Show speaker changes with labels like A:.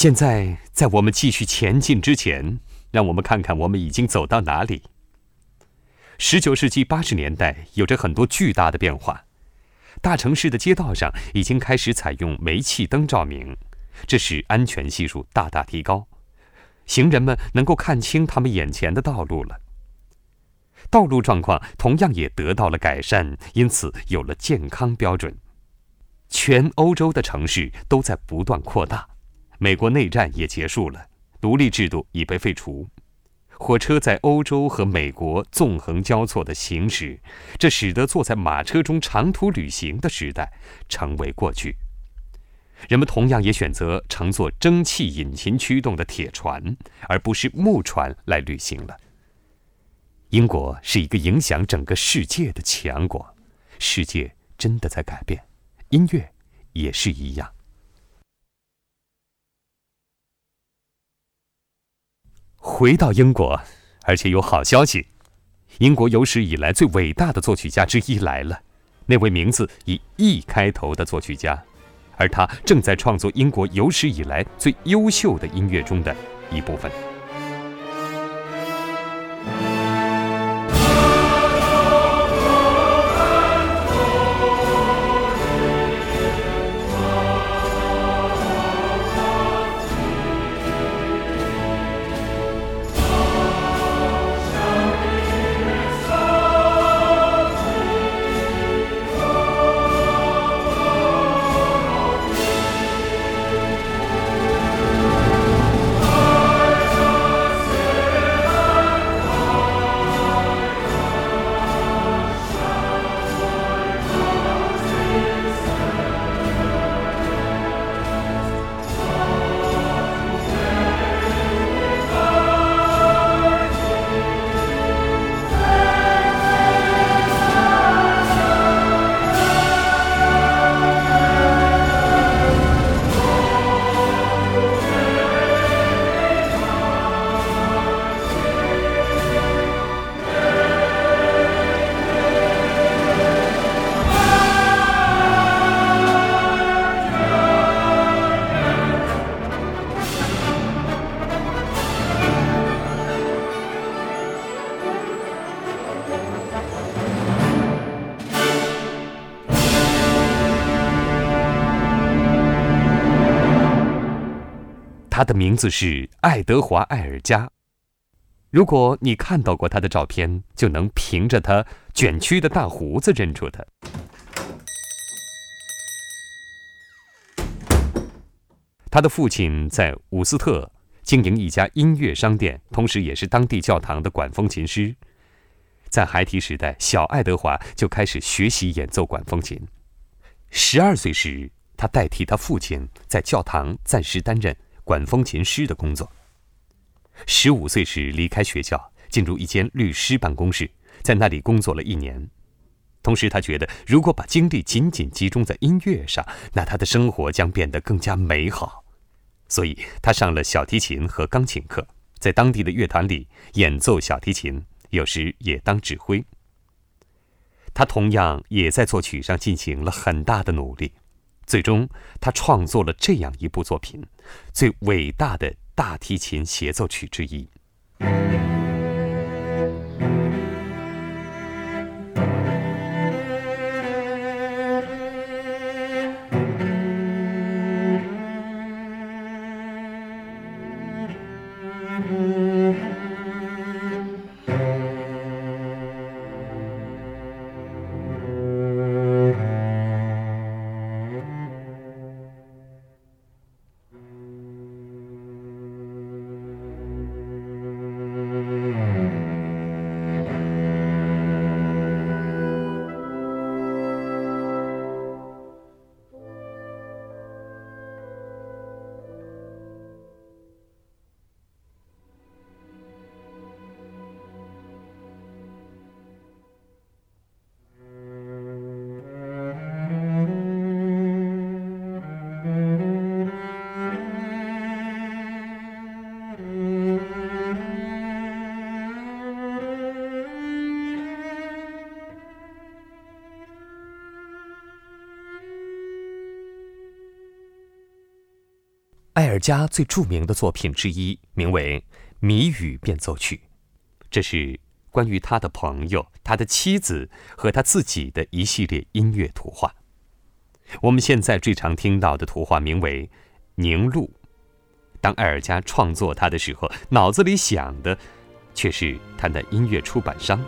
A: 现在，在我们继续前进之前，让我们看看我们已经走到哪里。十九世纪八十年代有着很多巨大的变化，大城市的街道上已经开始采用煤气灯照明，这使安全系数大大提高，行人们能够看清他们眼前的道路了。道路状况同样也得到了改善，因此有了健康标准。全欧洲的城市都在不断扩大。美国内战也结束了，独立制度已被废除，火车在欧洲和美国纵横交错的行驶，这使得坐在马车中长途旅行的时代成为过去。人们同样也选择乘坐蒸汽引擎驱动的铁船，而不是木船来旅行了。英国是一个影响整个世界的强国，世界真的在改变，音乐也是一样。回到英国，而且有好消息，英国有史以来最伟大的作曲家之一来了，那位名字以 E 开头的作曲家，而他正在创作英国有史以来最优秀的音乐中的一部分。他的名字是爱德华·艾尔加。如果你看到过他的照片，就能凭着他卷曲的大胡子认出他。他的父亲在伍斯特经营一家音乐商店，同时也是当地教堂的管风琴师。在孩提时代，小爱德华就开始学习演奏管风琴。十二岁时，他代替他父亲在教堂暂时担任。管风琴师的工作。十五岁时离开学校，进入一间律师办公室，在那里工作了一年。同时，他觉得如果把精力仅仅集中在音乐上，那他的生活将变得更加美好。所以，他上了小提琴和钢琴课，在当地的乐团里演奏小提琴，有时也当指挥。他同样也在作曲上进行了很大的努力。最终，他创作了这样一部作品，最伟大的大提琴协奏曲之一。埃尔加最著名的作品之一，名为《谜语变奏曲》，这是关于他的朋友、他的妻子和他自己的一系列音乐图画。我们现在最常听到的图画名为《凝露》。当埃尔加创作它的时候，脑子里想的却是他的音乐出版商。